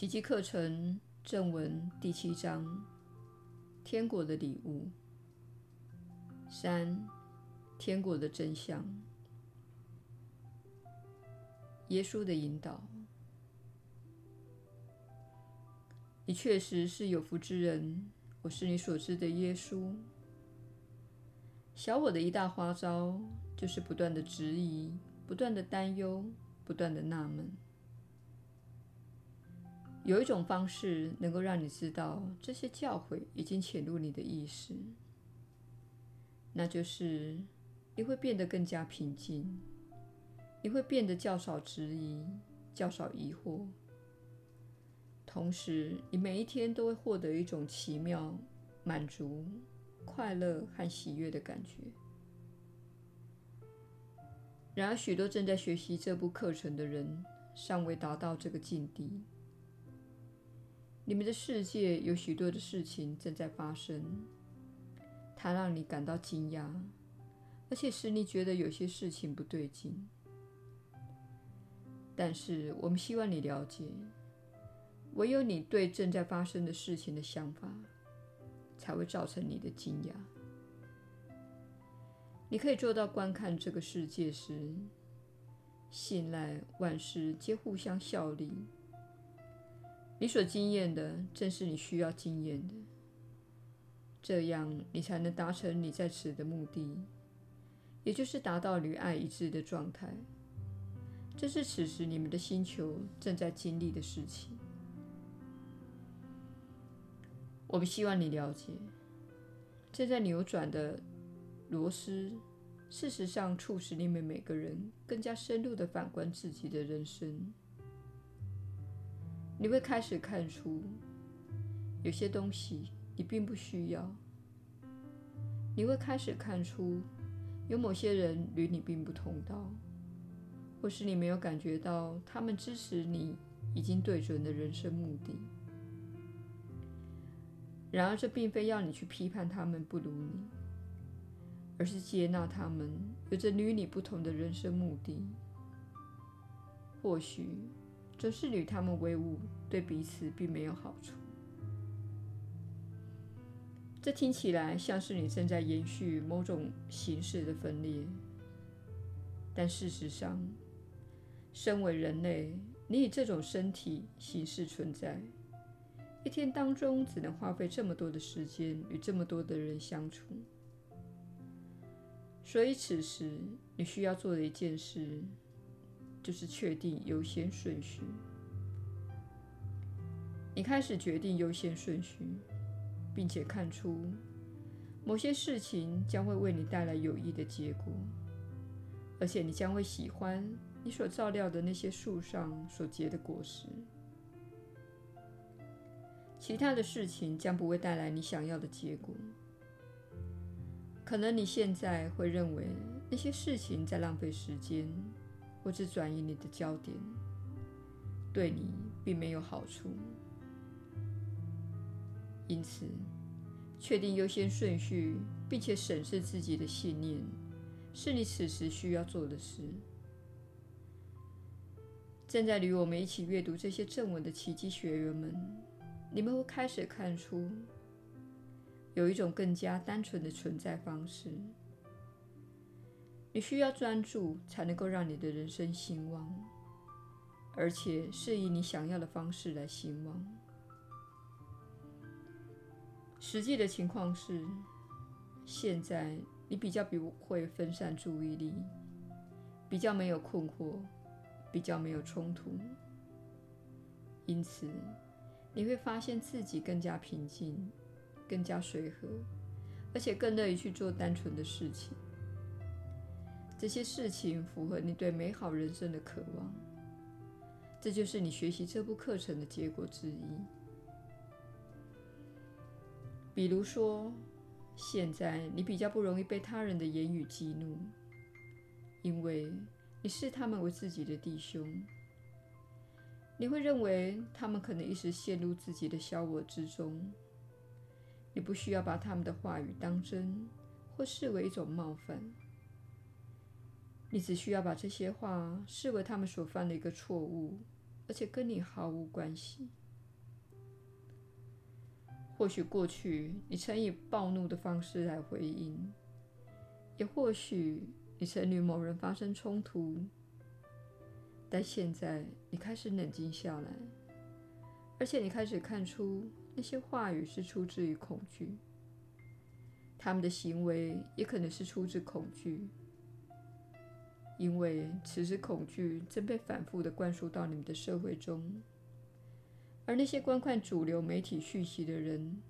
奇迹课程正文第七章：天国的礼物。三、天国的真相。耶稣的引导。你确实是有福之人。我是你所知的耶稣。小我的一大花招，就是不断的质疑，不断的担忧，不断的纳闷。有一种方式能够让你知道这些教诲已经潜入你的意识，那就是你会变得更加平静，你会变得较少质疑，较少疑惑，同时你每一天都会获得一种奇妙、满足、快乐和喜悦的感觉。然而，许多正在学习这部课程的人尚未达到这个境地。你们的世界有许多的事情正在发生，它让你感到惊讶，而且使你觉得有些事情不对劲。但是，我们希望你了解，唯有你对正在发生的事情的想法，才会造成你的惊讶。你可以做到观看这个世界时，信赖万事皆互相效力。你所经验的正是你需要经验的，这样你才能达成你在此的目的，也就是达到与爱一致的状态。这是此时你们的星球正在经历的事情。我们希望你了解，正在扭转的螺丝，事实上促使你们每个人更加深入地反观自己的人生。你会开始看出，有些东西你并不需要。你会开始看出，有某些人与你并不同道，或是你没有感觉到他们支持你已经对准的人生目的。然而，这并非要你去批判他们不如你，而是接纳他们有着与你不同的人生目的。或许。总是与他们为伍，对彼此并没有好处。这听起来像是你正在延续某种形式的分裂，但事实上，身为人类，你以这种身体形式存在，一天当中只能花费这么多的时间与这么多的人相处，所以此时你需要做的一件事。就是确定优先顺序。你开始决定优先顺序，并且看出某些事情将会为你带来有益的结果，而且你将会喜欢你所照料的那些树上所结的果实。其他的事情将不会带来你想要的结果。可能你现在会认为那些事情在浪费时间。或者转移你的焦点，对你并没有好处。因此，确定优先顺序，并且审视自己的信念，是你此时需要做的事。正在与我们一起阅读这些正文的奇迹学员们，你们会开始看出，有一种更加单纯的存在方式。你需要专注，才能够让你的人生兴旺，而且是以你想要的方式来兴旺。实际的情况是，现在你比较不会分散注意力，比较没有困惑，比较没有冲突，因此你会发现自己更加平静，更加随和，而且更乐意去做单纯的事情。这些事情符合你对美好人生的渴望，这就是你学习这部课程的结果之一。比如说，现在你比较不容易被他人的言语激怒，因为你视他们为自己的弟兄。你会认为他们可能一时陷入自己的小我之中，你不需要把他们的话语当真，或视为一种冒犯。你只需要把这些话视为他们所犯的一个错误，而且跟你毫无关系。或许过去你曾以暴怒的方式来回应，也或许你曾与某人发生冲突，但现在你开始冷静下来，而且你开始看出那些话语是出自于恐惧，他们的行为也可能是出自恐惧，因为此时恐惧正被反复地灌输到你们的社会中。而那些观看主流媒体讯息的人，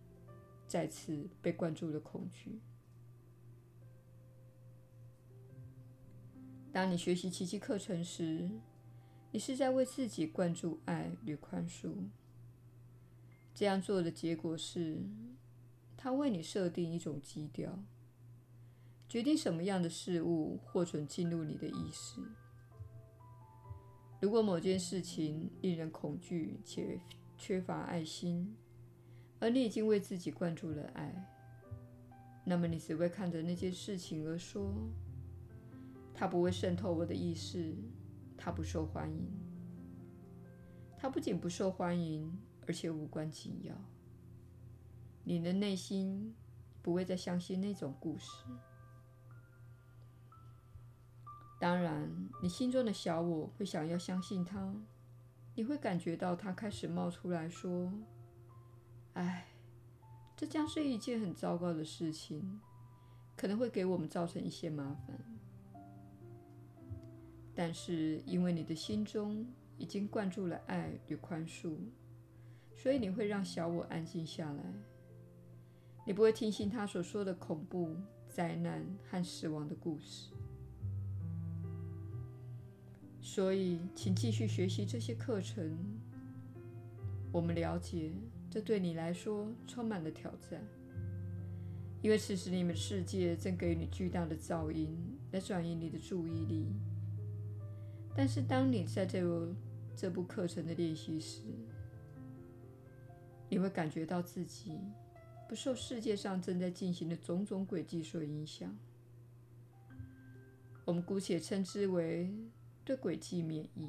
再次被灌注了恐惧。当你学习奇迹课程时，你是在为自己灌注爱与宽恕。这样做的结果是，它为你设定一种基调，决定什么样的事物获准进入你的意识。如果某件事情令人恐惧且缺乏爱心，而你已经为自己灌注了爱，那么你只会看着那件事情而说：“它不会渗透我的意识，它不受欢迎。”它不仅不受欢迎，而且无关紧要。你的内心不会再相信那种故事。当然，你心中的小我会想要相信它。你会感觉到他开始冒出来说：“哎，这将是一件很糟糕的事情，可能会给我们造成一些麻烦。但是因为你的心中已经灌注了爱与宽恕，所以你会让小我安静下来。你不会听信他所说的恐怖、灾难和死亡的故事。”所以，请继续学习这些课程。我们了解，这对你来说充满了挑战，因为此时你们的世界正给你巨大的噪音来转移你的注意力。但是，当你在这个这部课程的练习时，你会感觉到自己不受世界上正在进行的种种轨迹所影响。我们姑且称之为。对轨迹免疫，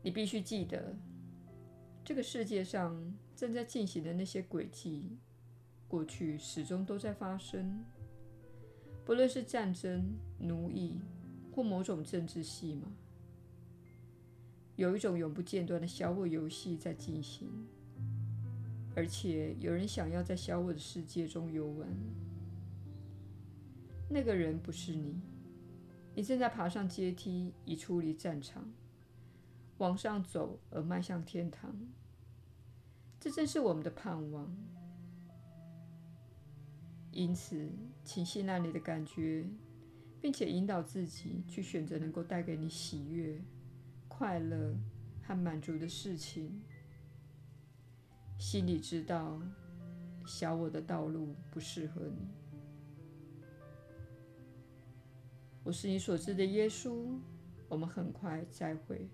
你必须记得，这个世界上正在进行的那些轨迹，过去始终都在发生。不论是战争、奴役或某种政治戏码，有一种永不间断的小我游戏在进行，而且有人想要在小我的世界中游玩。那个人不是你。你正在爬上阶梯，已出离战场，往上走而迈向天堂。这正是我们的盼望。因此，请信赖你的感觉，并且引导自己去选择能够带给你喜悦、快乐和满足的事情。心里知道，小我的道路不适合你。我是你所知的耶稣，我们很快再会。